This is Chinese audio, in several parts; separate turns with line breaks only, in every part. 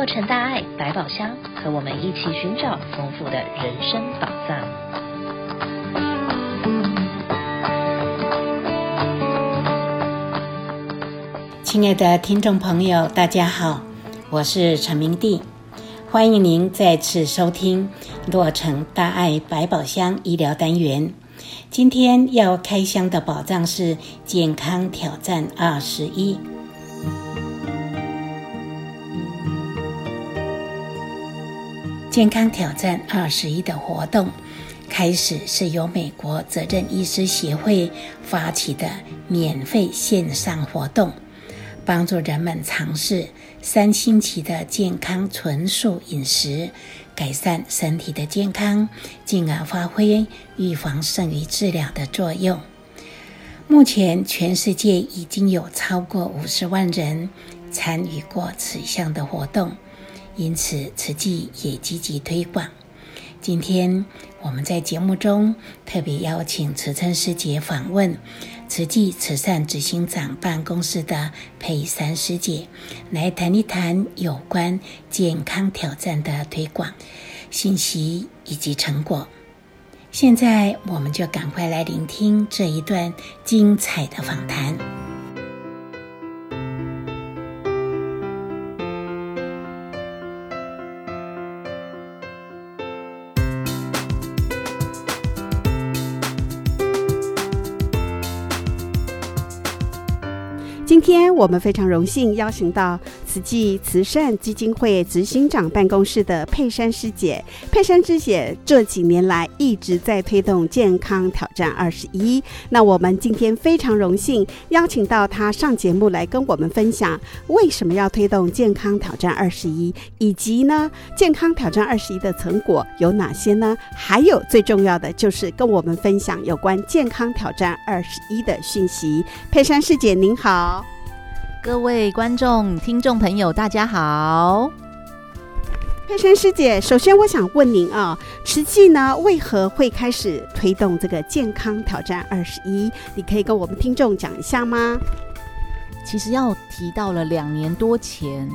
洛城大爱百宝箱，和我们一起寻找丰富的人生宝藏。
亲爱的听众朋友，大家好，我是陈明娣，欢迎您再次收听洛城大爱百宝箱医疗单元。今天要开箱的宝藏是健康挑战二十一。健康挑战二十一的活动开始是由美国责任医师协会发起的免费线上活动，帮助人们尝试三星期的健康纯素饮食，改善身体的健康，进而发挥预防胜于治疗的作用。目前，全世界已经有超过五十万人参与过此项的活动。因此，慈济也积极推广。今天我们在节目中特别邀请慈琛师姐访问慈济慈善执行长办公室的佩珊师姐，来谈一谈有关健康挑战的推广信息以及成果。现在，我们就赶快来聆听这一段精彩的访谈。
今天我们非常荣幸邀请到慈济慈善基金会执行长办公室的佩珊师姐。佩珊师姐这几年来一直在推动健康挑战二十一。那我们今天非常荣幸邀请到她上节目来跟我们分享为什么要推动健康挑战二十一，以及呢健康挑战二十一的成果有哪些呢？还有最重要的就是跟我们分享有关健康挑战二十一的讯息。佩珊师姐您好。
各位观众、听众朋友，大家好。
佩珊师姐，首先我想问您啊，慈济呢为何会开始推动这个健康挑战二十一？你可以跟我们听众讲一下吗？
其实要提到了两年多前，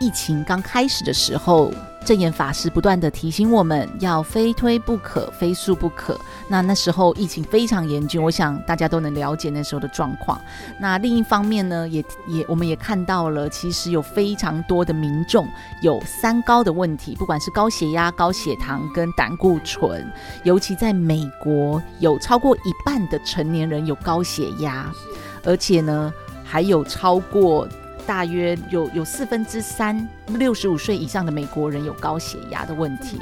疫情刚开始的时候。证严法师不断地提醒我们要非推不可，非诉不可。那那时候疫情非常严峻，我想大家都能了解那时候的状况。那另一方面呢，也也我们也看到了，其实有非常多的民众有三高的问题，不管是高血压、高血糖跟胆固醇，尤其在美国有超过一半的成年人有高血压，而且呢还有超过。大约有有四分之三六十五岁以上的美国人有高血压的问题，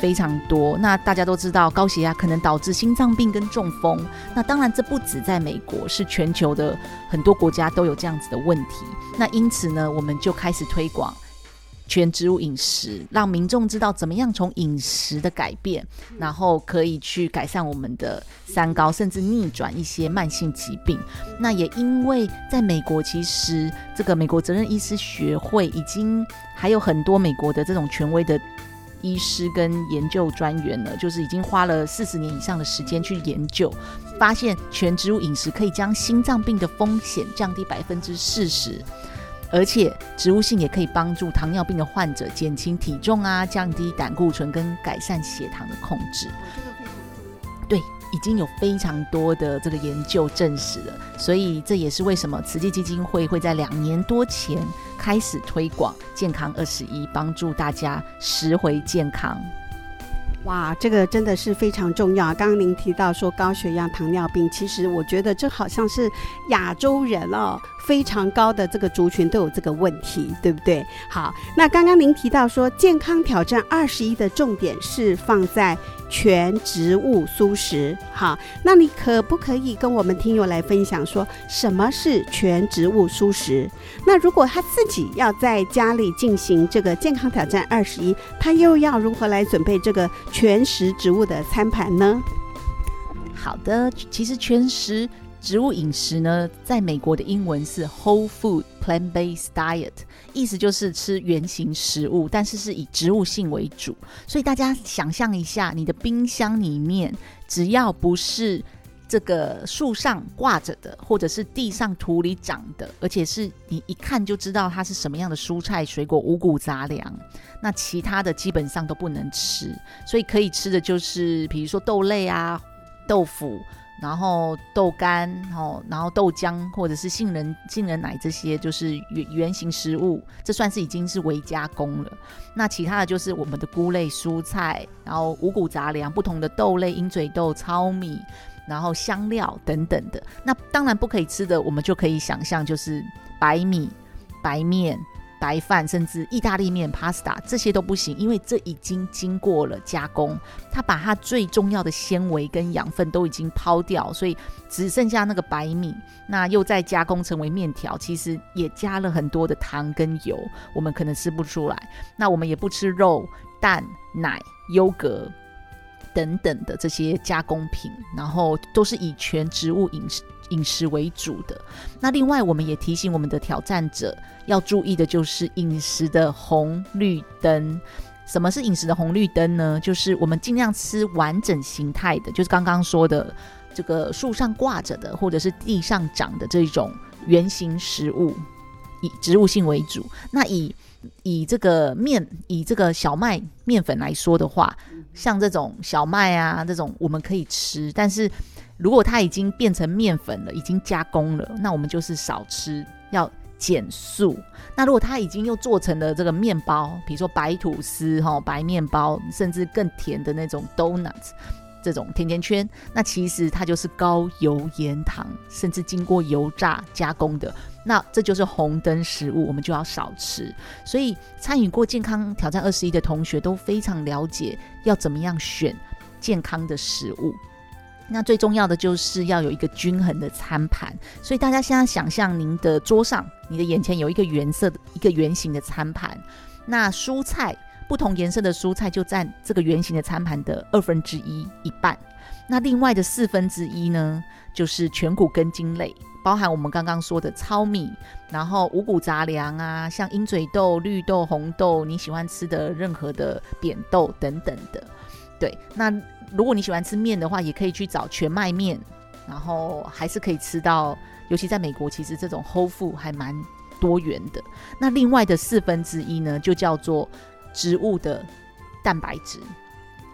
非常多。那大家都知道，高血压可能导致心脏病跟中风。那当然，这不止在美国，是全球的很多国家都有这样子的问题。那因此呢，我们就开始推广。全植物饮食，让民众知道怎么样从饮食的改变，然后可以去改善我们的三高，甚至逆转一些慢性疾病。那也因为在美国，其实这个美国责任医师学会已经还有很多美国的这种权威的医师跟研究专员呢，就是已经花了四十年以上的时间去研究，发现全植物饮食可以将心脏病的风险降低百分之四十。而且植物性也可以帮助糖尿病的患者减轻体重啊，降低胆固醇跟改善血糖的控制。对，已经有非常多的这个研究证实了，所以这也是为什么慈济基金会会在两年多前开始推广健康二十一，帮助大家拾回健康。
哇，这个真的是非常重要。刚刚您提到说高血压、糖尿病，其实我觉得这好像是亚洲人哦。非常高的这个族群都有这个问题，对不对？好，那刚刚您提到说健康挑战二十一的重点是放在全植物素食，好，那你可不可以跟我们听友来分享说什么是全植物素食？那如果他自己要在家里进行这个健康挑战二十一，他又要如何来准备这个全食植物的餐盘呢？
好的，其实全食。植物饮食呢，在美国的英文是 Whole Food Plant-Based Diet，意思就是吃原型食物，但是是以植物性为主。所以大家想象一下，你的冰箱里面只要不是这个树上挂着的，或者是地上土里长的，而且是你一看就知道它是什么样的蔬菜水果、五谷杂粮。那其他的基本上都不能吃，所以可以吃的就是比如说豆类啊、豆腐。然后豆干，然后，然后豆浆或者是杏仁杏仁奶这些，就是原原型食物，这算是已经是微加工了。那其他的就是我们的菇类、蔬菜，然后五谷杂粮，不同的豆类，鹰嘴豆、糙米，然后香料等等的。那当然不可以吃的，我们就可以想象，就是白米、白面。白饭，甚至意大利面、pasta 这些都不行，因为这已经经过了加工，它把它最重要的纤维跟养分都已经抛掉，所以只剩下那个白米，那又再加工成为面条，其实也加了很多的糖跟油，我们可能吃不出来。那我们也不吃肉、蛋、奶、优格等等的这些加工品，然后都是以全植物饮食。饮食为主的。那另外，我们也提醒我们的挑战者要注意的就是饮食的红绿灯。什么是饮食的红绿灯呢？就是我们尽量吃完整形态的，就是刚刚说的这个树上挂着的，或者是地上长的这种圆形食物，以植物性为主。那以以这个面，以这个小麦面粉来说的话，像这种小麦啊，这种我们可以吃，但是。如果它已经变成面粉了，已经加工了，那我们就是少吃，要减速。那如果它已经又做成了这个面包，比如说白吐司、哈白面包，甚至更甜的那种 donuts 这种甜甜圈，那其实它就是高油盐糖，甚至经过油炸加工的。那这就是红灯食物，我们就要少吃。所以参与过健康挑战二十一的同学都非常了解要怎么样选健康的食物。那最重要的就是要有一个均衡的餐盘，所以大家现在想象您的桌上，你的眼前有一个圆色的一个圆形的餐盘，那蔬菜不同颜色的蔬菜就占这个圆形的餐盘的二分之一一半，那另外的四分之一呢，就是全谷根茎类，包含我们刚刚说的糙米，然后五谷杂粮啊，像鹰嘴豆、绿豆、红豆，你喜欢吃的任何的扁豆等等的，对，那。如果你喜欢吃面的话，也可以去找全麦面，然后还是可以吃到。尤其在美国，其实这种 whole food 还蛮多元的。那另外的四分之一呢，就叫做植物的蛋白质，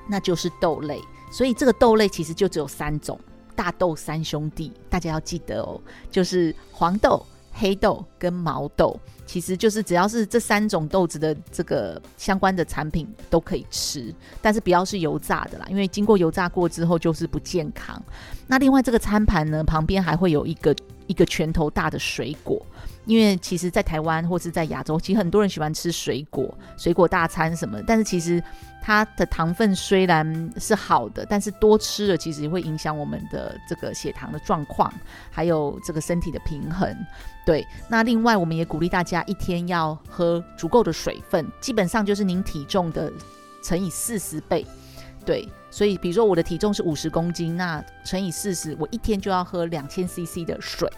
那就是豆类。所以这个豆类其实就只有三种，大豆三兄弟，大家要记得哦，就是黄豆。黑豆跟毛豆，其实就是只要是这三种豆子的这个相关的产品都可以吃，但是不要是油炸的啦，因为经过油炸过之后就是不健康。那另外这个餐盘呢，旁边还会有一个一个拳头大的水果。因为其实，在台湾或是在亚洲，其实很多人喜欢吃水果、水果大餐什么。但是其实它的糖分虽然是好的，但是多吃了其实会影响我们的这个血糖的状况，还有这个身体的平衡。对，那另外我们也鼓励大家一天要喝足够的水分，基本上就是您体重的乘以四十倍。对，所以比如说我的体重是五十公斤，那乘以四十，我一天就要喝两千 CC 的水。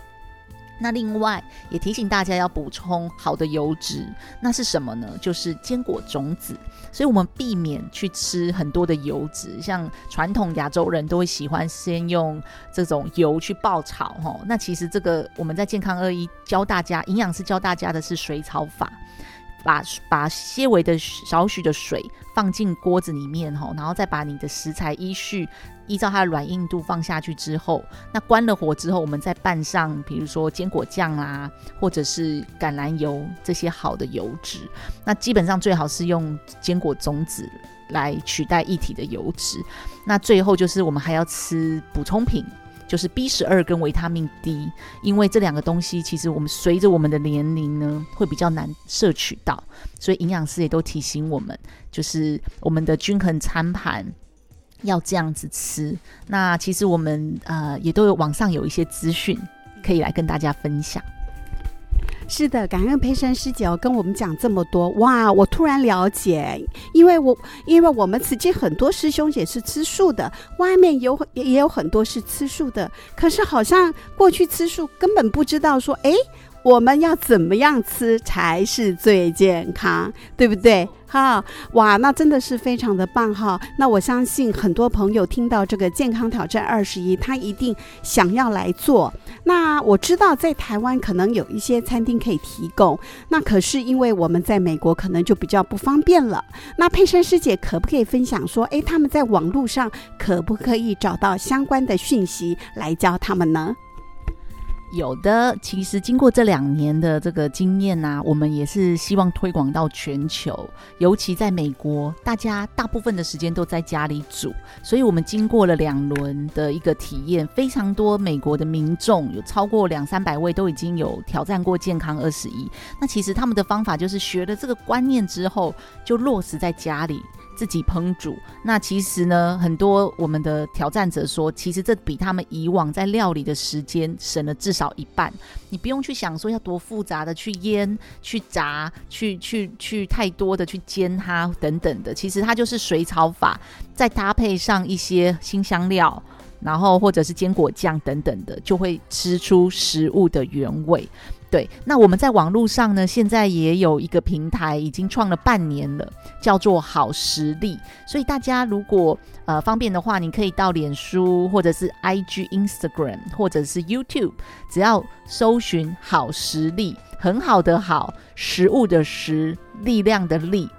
那另外也提醒大家要补充好的油脂，那是什么呢？就是坚果种子。所以我们避免去吃很多的油脂，像传统亚洲人都会喜欢先用这种油去爆炒，哈。那其实这个我们在健康二一教大家，营养师教大家的是水草法。把把些微的少许的水放进锅子里面吼，然后再把你的食材依序依照它的软硬度放下去之后，那关了火之后，我们再拌上比如说坚果酱啊，或者是橄榄油这些好的油脂。那基本上最好是用坚果种子来取代液体的油脂。那最后就是我们还要吃补充品。就是 B 十二跟维他命 D，因为这两个东西其实我们随着我们的年龄呢，会比较难摄取到，所以营养师也都提醒我们，就是我们的均衡餐盘要这样子吃。那其实我们呃也都有网上有一些资讯可以来跟大家分享。
是的，感恩佩珊师姐哦，跟我们讲这么多哇！我突然了解，因为我因为我们慈济很多师兄姐是吃素的，外面有也有很多是吃素的，可是好像过去吃素根本不知道说，哎，我们要怎么样吃才是最健康，对不对？哈，哇，那真的是非常的棒哈。那我相信很多朋友听到这个健康挑战二十一，他一定想要来做。那我知道在台湾可能有一些餐厅可以提供，那可是因为我们在美国可能就比较不方便了。那佩珊师姐可不可以分享说，诶，他们在网络上可不可以找到相关的讯息来教他们呢？
有的，其实经过这两年的这个经验呐、我们也是希望推广到全球。尤其在美国，大家大部分的时间都在家里煮，所以我们经过了两轮的一个体验，非常多美国的民众有超过两三百位都已经有挑战过健康二十一。那其实他们的方法就是学了这个观念之后，就落实在家里。自己烹煮，那其实呢，很多我们的挑战者说，其实这比他们以往在料理的时间省了至少一半。你不用去想说要多复杂的去腌、去炸、去去去太多的去煎它等等的，其实它就是水炒法，再搭配上一些新香料，然后或者是坚果酱等等的，就会吃出食物的原味。对，那我们在网络上呢，现在也有一个平台，已经创了半年了，叫做好食力。所以大家如果呃方便的话，你可以到脸书或者是 IG、Instagram 或者是 YouTube，只要搜寻好食力，很好的好，食物的食，力量的力，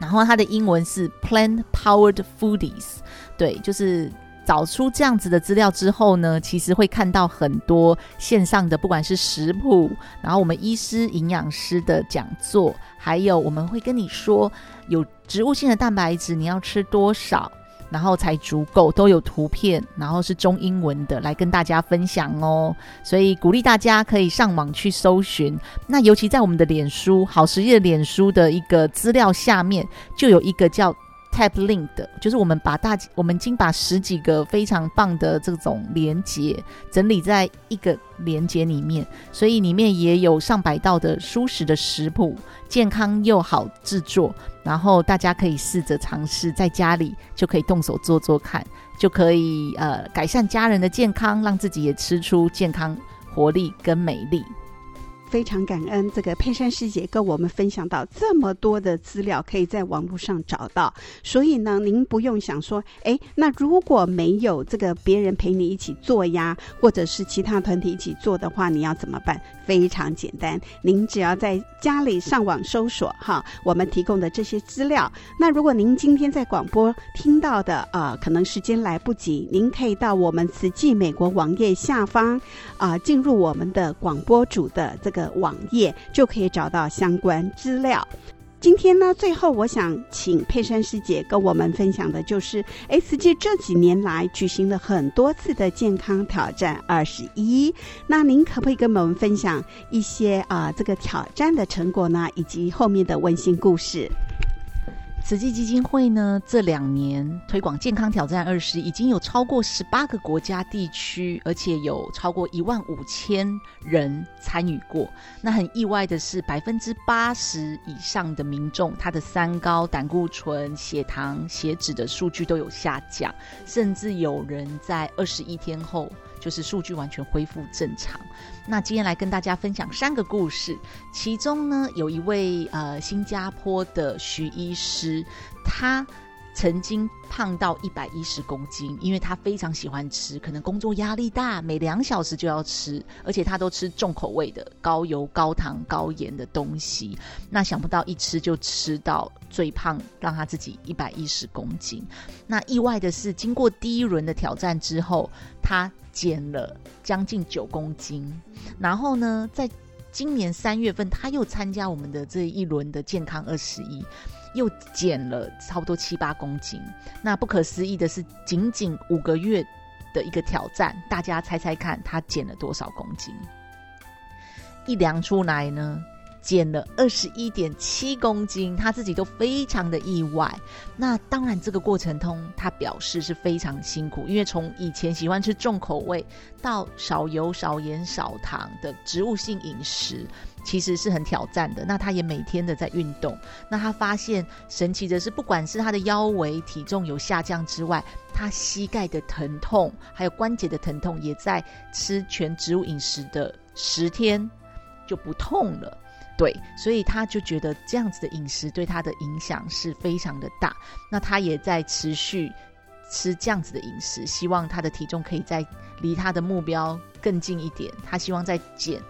然后它的英文是 Plant Powered Foodies，对，就是。找出这样子的资料之后呢，其实会看到很多线上的，不管是食谱，然后我们医师、营养师的讲座，还有我们会跟你说有植物性的蛋白质你要吃多少，然后才足够，都有图片，然后是中英文的来跟大家分享哦。所以鼓励大家可以上网去搜寻。那尤其在我们的脸书好食力的脸书的一个资料下面，就有一个叫。Tap Link 的，就是我们把大我们已经把十几个非常棒的这种连接整理在一个连接里面，所以里面也有上百道的蔬食的食谱，健康又好制作，然后大家可以试着尝试在家里就可以动手做做看，就可以呃改善家人的健康，让自己也吃出健康、活力跟美丽。
非常感恩这个佩珊师姐跟我们分享到这么多的资料，可以在网络上找到。所以呢，您不用想说，哎，那如果没有这个别人陪你一起做呀，或者是其他团体一起做的话，你要怎么办？非常简单，您只要在家里上网搜索哈，我们提供的这些资料。那如果您今天在广播听到的，呃，可能时间来不及，您可以到我们慈济美国网页下方啊，进入我们的广播组的这个的网页，就可以找到相关资料。今天呢，最后我想请佩珊师姐跟我们分享的就是，S G 这几年来举行了很多次的健康挑战二十一，那您可不可以跟我们分享一些啊、这个挑战的成果呢，以及后面的温馨故事？
慈济基金会呢，这两年推广健康挑战二十，已经有超过十八个国家地区，而且有超过一万五千人参与过。那很意外的是，百分之八十以上的民众，他的三高、胆固醇、血糖、血脂的数据都有下降，甚至有人在二十一天后。就是数据完全恢复正常。那今天来跟大家分享三个故事，其中呢，有一位呃新加坡的徐医师，他。曾经胖到一百一十公斤，因为他非常喜欢吃，可能工作压力大，每两小时就要吃，而且他都吃重口味的、高油、高糖、高盐的东西。那想不到一吃就吃到最胖，让他自己一百一十公斤。那意外的是，经过第一轮的挑战之后，他减了将近九公斤。然后呢，在今年三月份，他又参加我们的这一轮的健康二十一。又减了差不多七八公斤，那不可思议的是，仅仅五个月的一个挑战，大家猜猜看，他减了多少公斤？一量出来呢，减了二十一点七公斤，他自己都非常的意外。那当然，这个过程中他表示是非常辛苦，因为从以前喜欢吃重口味，到少油、少盐、少糖的植物性饮食。其实是很挑战的。那他也每天的在运动。那他发现神奇的是，不管是他的腰围体重有下降之外，他膝盖的疼痛还有关节的疼痛，也在吃全植物饮食的十天就不痛了。对，所以他就觉得这样子的饮食对他的影响是非常的大。那他也在持续吃这样子的饮食，希望他的体重可以再离他的目标更近一点。他希望再减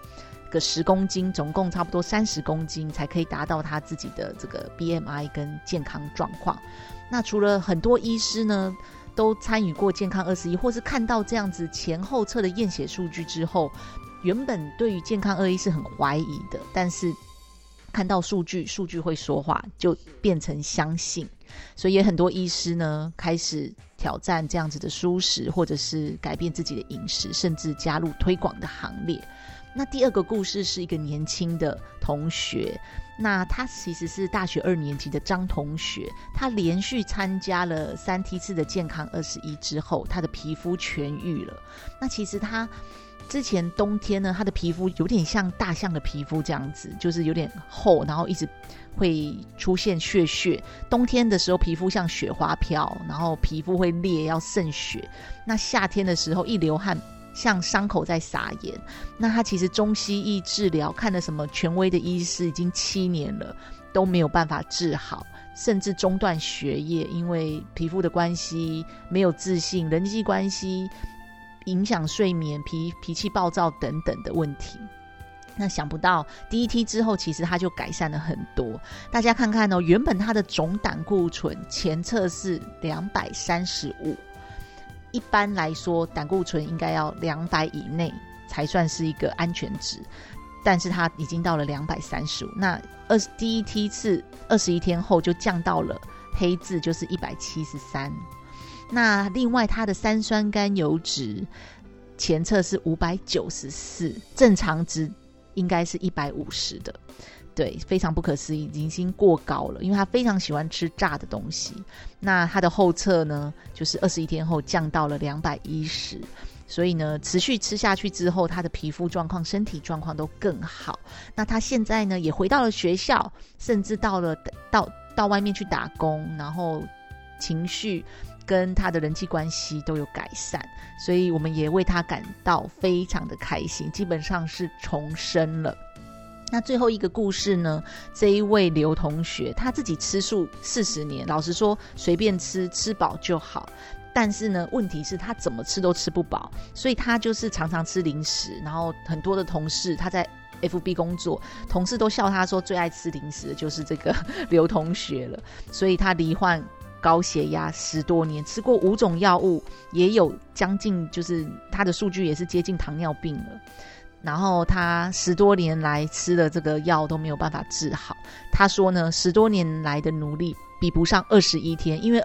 个十公斤，总共差不多三十公斤，才可以达到他自己的这个 BMI 跟健康状况。那除了很多医师呢，都参与过健康二十一，或是看到这样子前后侧的验血数据之后，原本对于健康二一是很怀疑的，但是看到数据，数据会说话，就变成相信。所以也很多医师呢，开始挑战这样子的蔬食，或者是改变自己的饮食，甚至加入推广的行列。那第二个故事是一个年轻的同学，那他其实是大学二年级的张同学，他连续参加了三梯次的健康二十一之后，他的皮肤痊愈了。那其实他之前冬天呢，他的皮肤有点像大象的皮肤这样子，就是有点厚，然后一直会出现血血。冬天的时候皮肤像雪花飘，然后皮肤会裂要渗血。那夏天的时候一流汗。像伤口在撒盐，那他其实中西医治疗看了什么权威的医师，已经七年了都没有办法治好，甚至中断学业，因为皮肤的关系，没有自信，人际关系影响睡眠，脾脾气暴躁等等的问题。那想不到第一梯之后，其实他就改善了很多。大家看看哦，原本他的总胆固醇前测是两百三十五。一般来说，胆固醇应该要两百以内才算是一个安全值，但是它已经到了两百三十五。那二十第一梯次二十一天后就降到了黑字，就是一百七十三。那另外，它的三酸甘油脂前测是五百九十四，正常值应该是一百五十的。对，非常不可思议，已经过高了，因为他非常喜欢吃炸的东西。那他的后测呢，就是二十一天后降到了两百一十，所以呢，持续吃下去之后，他的皮肤状况、身体状况都更好。那他现在呢，也回到了学校，甚至到了到到外面去打工，然后情绪跟他的人际关系都有改善，所以我们也为他感到非常的开心，基本上是重生了。那最后一个故事呢？这一位刘同学他自己吃素四十年，老实说随便吃吃饱就好。但是呢，问题是他怎么吃都吃不饱，所以他就是常常吃零食。然后很多的同事他在 FB 工作，同事都笑他说最爱吃零食的就是这个 刘同学了。所以他罹患高血压十多年，吃过五种药物，也有将近就是他的数据也是接近糖尿病了。然后他十多年来吃的这个药都没有办法治好。他说呢，十多年来的努力比不上二十一天，因为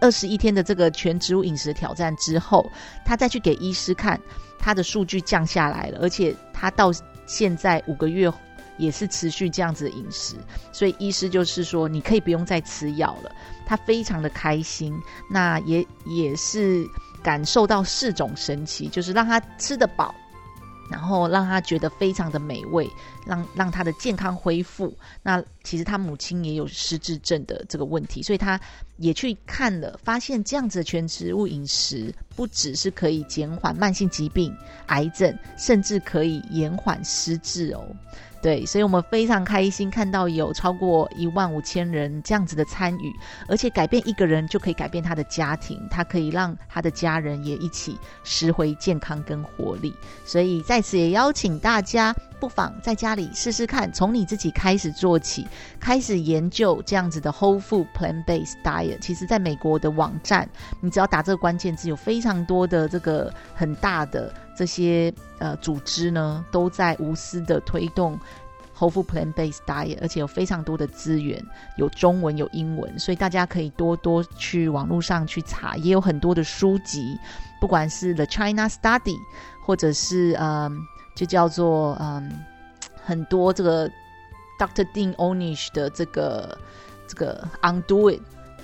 二十一天的这个全植物饮食挑战之后，他再去给医师看，他的数据降下来了，而且他到现在五个月也是持续这样子的饮食，所以医师就是说，你可以不用再吃药了。他非常的开心，那也也是感受到四种神奇，就是让他吃得饱。然后让他觉得非常的美味，让让他的健康恢复。那其实他母亲也有失智症的这个问题，所以他也去看了，发现这样子的全植物饮食不只是可以减缓慢性疾病、癌症，甚至可以延缓失智哦。对，所以我们非常开心看到有超过一万五千人这样子的参与，而且改变一个人就可以改变他的家庭，他可以让他的家人也一起拾回健康跟活力。所以在此也邀请大家，不妨在家里试试看，从你自己开始做起，开始研究这样子的 Whole Food Plant-Based Diet。其实，在美国的网站，你只要打这个关键字，有非常多的这个很大的。这些呃组织呢，都在无私的推动 Whole Food Plant-Based Diet，而且有非常多的资源，有中文有英文，所以大家可以多多去网络上去查，也有很多的书籍，不管是 The China Study，或者是嗯，就叫做嗯，很多这个 Doctor Dean Onish 的这个这个 Undo It。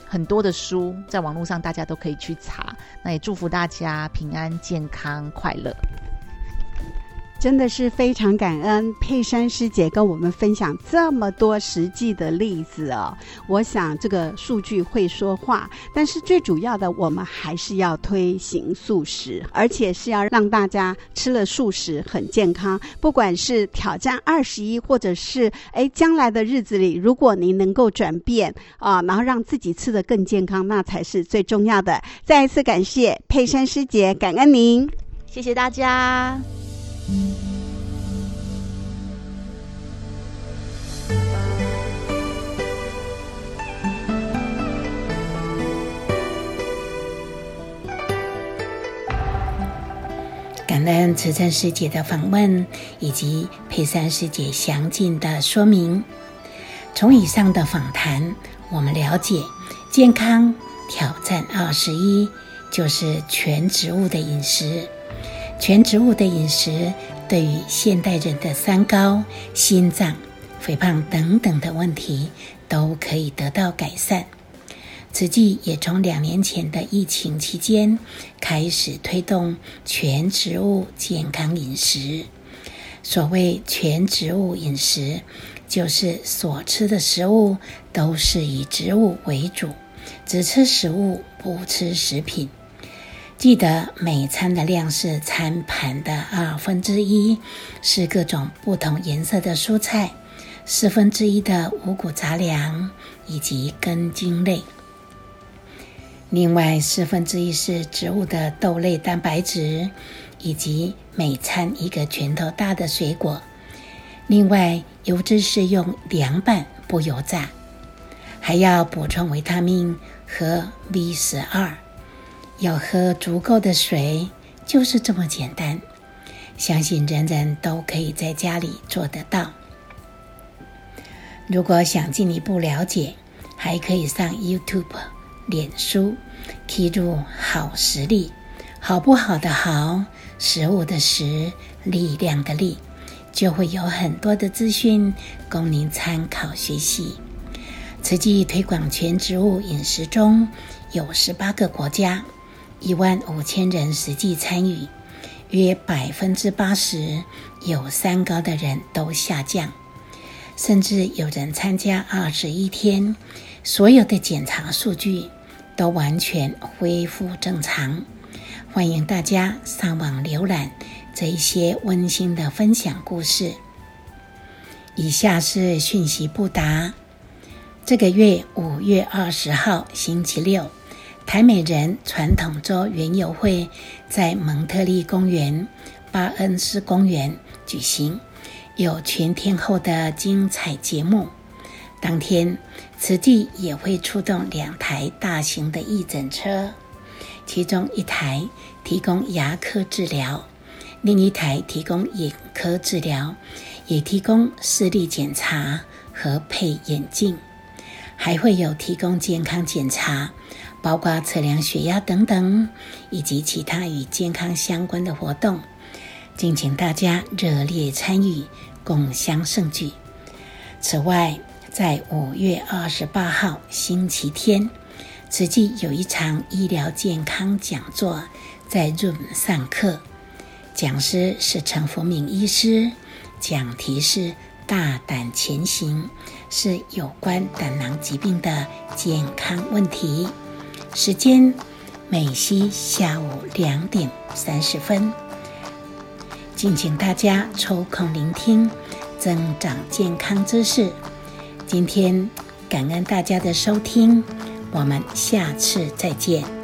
很多的书在网络上，大家都可以去查。那也祝福大家平安、健康、快乐。
真的是非常感恩佩珊师姐跟我们分享这么多实际的例子哦。我想这个数据会说话，但是最主要的，我们还是要推行素食，而且是要让大家吃了素食很健康。不管是挑战二十一，或者是哎将来的日子里，如果您能够转变啊，然后让自己吃得更健康，那才是最重要的。再一次感谢佩珊师姐，感恩您，
谢谢大家。
感恩慈珍师姐的访问以及佩珊师姐详尽的说明。从以上的访谈，我们了解健康挑战二十一就是全植物的饮食。全植物的饮食对于现代人的三高、心脏、肥胖等等的问题都可以得到改善。慈济也从两年前的疫情期间开始推动全植物健康饮食。所谓全植物饮食，就是所吃的食物都是以植物为主，只吃食物，不吃食品。记得每餐的量是餐盘的二分之一，是各种不同颜色的蔬菜，四分之一的五谷杂粮以及根茎类，另外四分之一是植物的豆类蛋白质，以及每餐一个拳头大的水果。另外油脂是用凉拌不油炸，还要补充维他命和 B 十二。要喝足够的水，就是这么简单。相信人人都可以在家里做得到。如果想进一步了解，还可以上 YouTube、脸书，记入“好食力”，好不好的好，食物的食，力量的力，就会有很多的资讯供您参考学习。慈济推广全植物饮食中有十八个国家。一万五千人实际参与，约百分之八十有三高的人都下降，甚至有人参加二十一天，所有的检查数据都完全恢复正常。欢迎大家上网浏览这一些温馨的分享故事。以下是讯息不达：这个月五月二十号星期六。台美人传统周园游会在蒙特利公园、巴恩斯公园举行，有全天候的精彩节目。当天，此地也会出动两台大型的义诊车，其中一台提供牙科治疗，另一台提供眼科治疗，也提供视力检查和配眼镜，还会有提供健康检查。包括测量血压等等，以及其他与健康相关的活动，敬请大家热烈参与，共襄盛举。此外，在五月二十八号星期天，慈济有一场医疗健康讲座在 Zoom 上课，讲师是陈福敏医师，讲题是“大胆前行”，是有关胆囊疾病的健康问题。时间：美西下午两点三十分。敬请大家抽空聆听，增长健康知识。今天感恩大家的收听，我们下次再见。